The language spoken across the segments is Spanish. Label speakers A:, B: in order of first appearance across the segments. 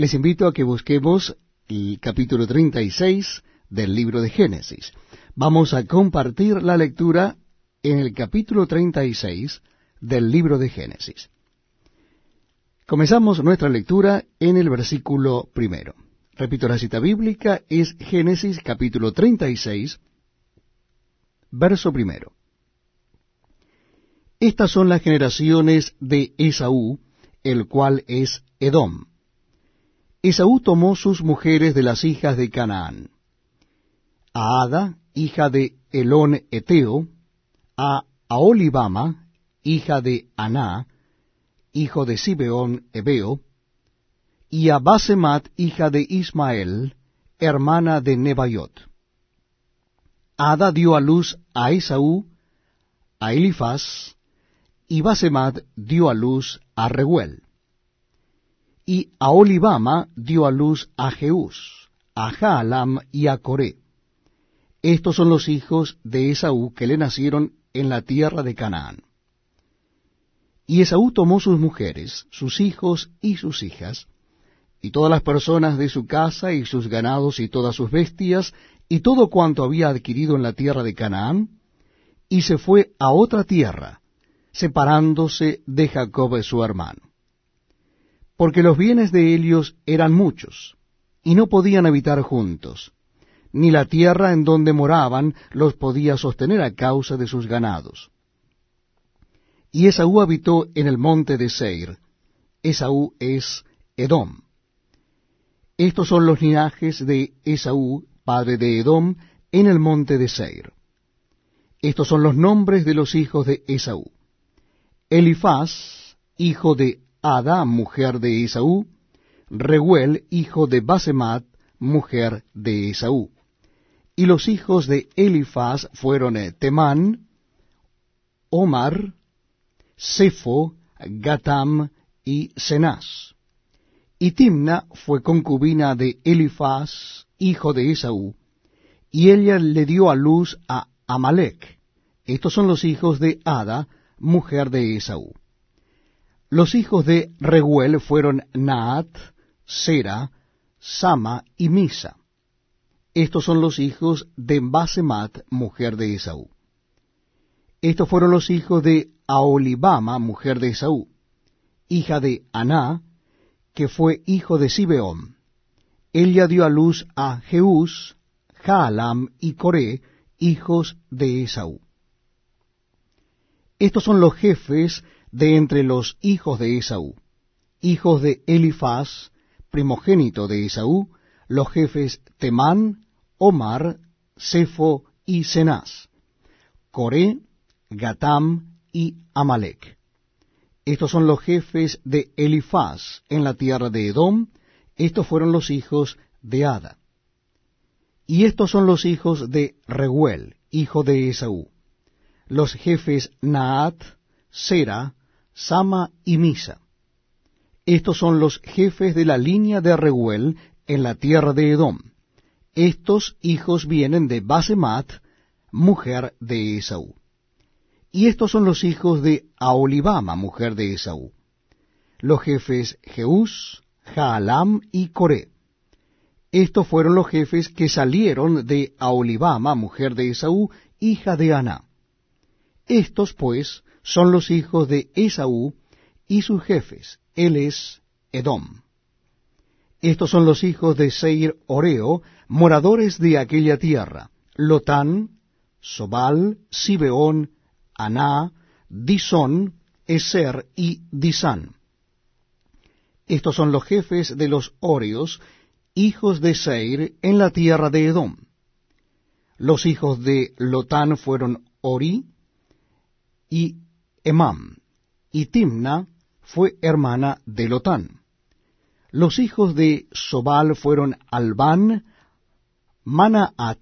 A: Les invito a que busquemos el capítulo 36 del libro de Génesis. Vamos a compartir la lectura en el capítulo 36 del libro de Génesis. Comenzamos nuestra lectura en el versículo primero. Repito, la cita bíblica es Génesis capítulo 36, verso primero. Estas son las generaciones de Esaú, el cual es Edom. Esaú tomó sus mujeres de las hijas de Canaán. A Ada, hija de Elón Eteo, a Aolibama, hija de Aná, hijo de Sibeón Ebeo, y a Basemat, hija de Ismael, hermana de Nebaiot. Ada dio a luz a Esaú, a Elifaz, y Basemat dio a luz a Rehuel. Y a Olivama dio a luz a Jeús, a Jaalam y a Coré. Estos son los hijos de Esaú que le nacieron en la tierra de Canaán. Y Esaú tomó sus mujeres, sus hijos y sus hijas, y todas las personas de su casa y sus ganados y todas sus bestias, y todo cuanto había adquirido en la tierra de Canaán, y se fue a otra tierra, separándose de Jacob su hermano. Porque los bienes de ellos eran muchos, y no podían habitar juntos, ni la tierra en donde moraban los podía sostener a causa de sus ganados. Y Esaú habitó en el monte de Seir. Esaú es Edom. Estos son los linajes de Esaú, padre de Edom, en el monte de Seir. Estos son los nombres de los hijos de Esaú. Elifaz, hijo de Ada, mujer de Esaú, Rehuel, hijo de Basemat, mujer de Esaú. Y los hijos de Elifaz fueron eh, Temán, Omar, Sefo, Gatam y Cenaz. Y Timna fue concubina de Elifaz, hijo de Esaú, y ella le dio a luz a Amalek. Estos son los hijos de Ada, mujer de Esaú. Los hijos de Rehuel fueron Naat, Sera, Sama y Misa. Estos son los hijos de Basemat, mujer de Esaú. Estos fueron los hijos de Aolibama, mujer de Esaú, hija de Aná, que fue hijo de Sibeón. Ella dio a luz a Jeús, Jaalam y Coré, hijos de Esaú. Estos son los jefes de entre los hijos de Esaú, hijos de Elifaz, primogénito de Esaú, los jefes Temán, Omar, Sefo y Cenaz, Coré, Gatam y Amalek. Estos son los jefes de Elifaz en la tierra de Edom, estos fueron los hijos de Ada. Y estos son los hijos de Rehuel, hijo de Esaú los jefes Naat, Sera, Sama y Misa. Estos son los jefes de la línea de Reuel en la tierra de Edom. Estos hijos vienen de Basemat, mujer de Esaú. Y estos son los hijos de Aolibama, mujer de Esaú. Los jefes Jeús, Jaalam y Coré. Estos fueron los jefes que salieron de Aolibama, mujer de Esaú, hija de Aná. Estos, pues, son los hijos de Esaú y sus jefes. Él es Edom. Estos son los hijos de Seir Oreo, moradores de aquella tierra. Lotán, Sobal, Sibeón, Aná, Disón, Eser y Disán. Estos son los jefes de los Oreos, hijos de Seir, en la tierra de Edom. Los hijos de Lotán fueron Ori, y Emam, y Timna fue hermana de Lotán. Los hijos de Sobal fueron Albán, Manaat,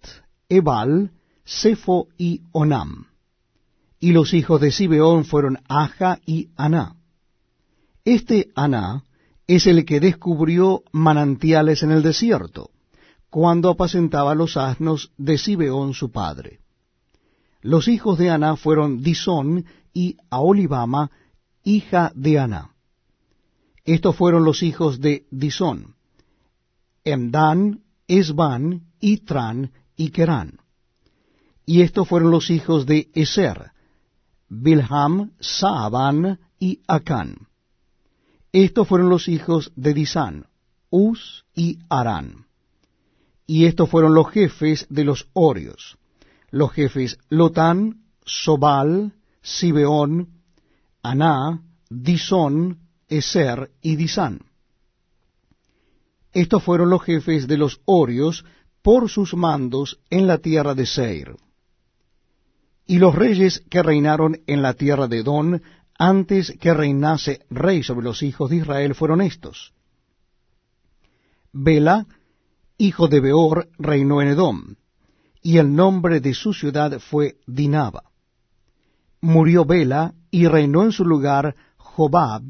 A: Ebal, Sefo y Onam. Y los hijos de Sibeón fueron Aja y Aná. Este Aná es el que descubrió manantiales en el desierto, cuando apacentaba los asnos de Sibeón su padre. Los hijos de Aná fueron Disón y Aolibama, hija de Aná. Estos fueron los hijos de Disón. Emdan, Esban, Itran y Kerán. Y estos fueron los hijos de Eser, Bilham, Saaban y Acán. Estos fueron los hijos de Disán, Uz y Arán. Y estos fueron los jefes de los Orios, los jefes Lotán, Sobal, Sibeón, Aná, Disón, Eser y Disán. Estos fueron los jefes de los Orios por sus mandos en la tierra de Seir. Y los reyes que reinaron en la tierra de Edón, antes que reinase rey sobre los hijos de Israel, fueron estos. Bela, hijo de Beor, reinó en Edom, y el nombre de su ciudad fue Dinaba. Murió Bela, y reinó en su lugar Jobab,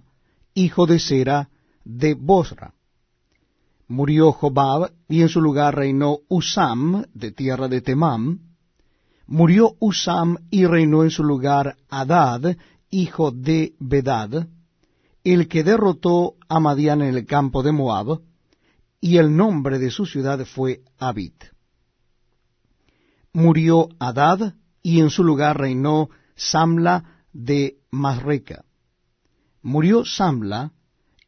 A: hijo de Sera, de Bosra. Murió Jobab, y en su lugar reinó Usam, de tierra de Temam, Murió Usam y reinó en su lugar Adad, hijo de Bedad, el que derrotó a Madián en el campo de Moab, y el nombre de su ciudad fue Abid. Murió Adad, y en su lugar reinó Samla de Masreca. Murió Samla,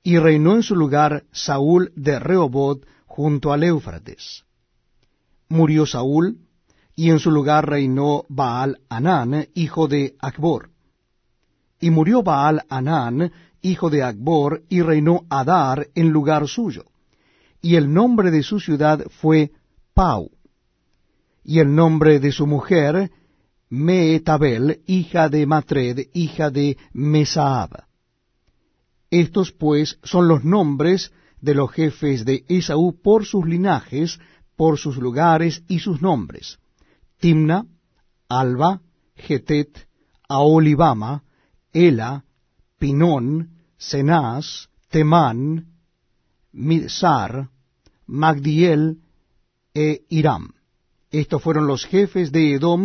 A: y reinó en su lugar Saúl de Rehobot junto al Éufrates. Murió Saúl, y en su lugar reinó Baal Anán, hijo de Acbor. Y murió Baal Anán, hijo de Acbor, y reinó Adar en lugar suyo. Y el nombre de su ciudad fue Pau. Y el nombre de su mujer, Meetabel, hija de Matred, hija de Mesaab. Estos pues son los nombres de los jefes de Esaú por sus linajes, por sus lugares y sus nombres Timna, Alba, Getet, Aolibama, Ela, Pinón, Cenaz, Temán, Midsar, Magdiel e Iram. Estos fueron los jefes de Edom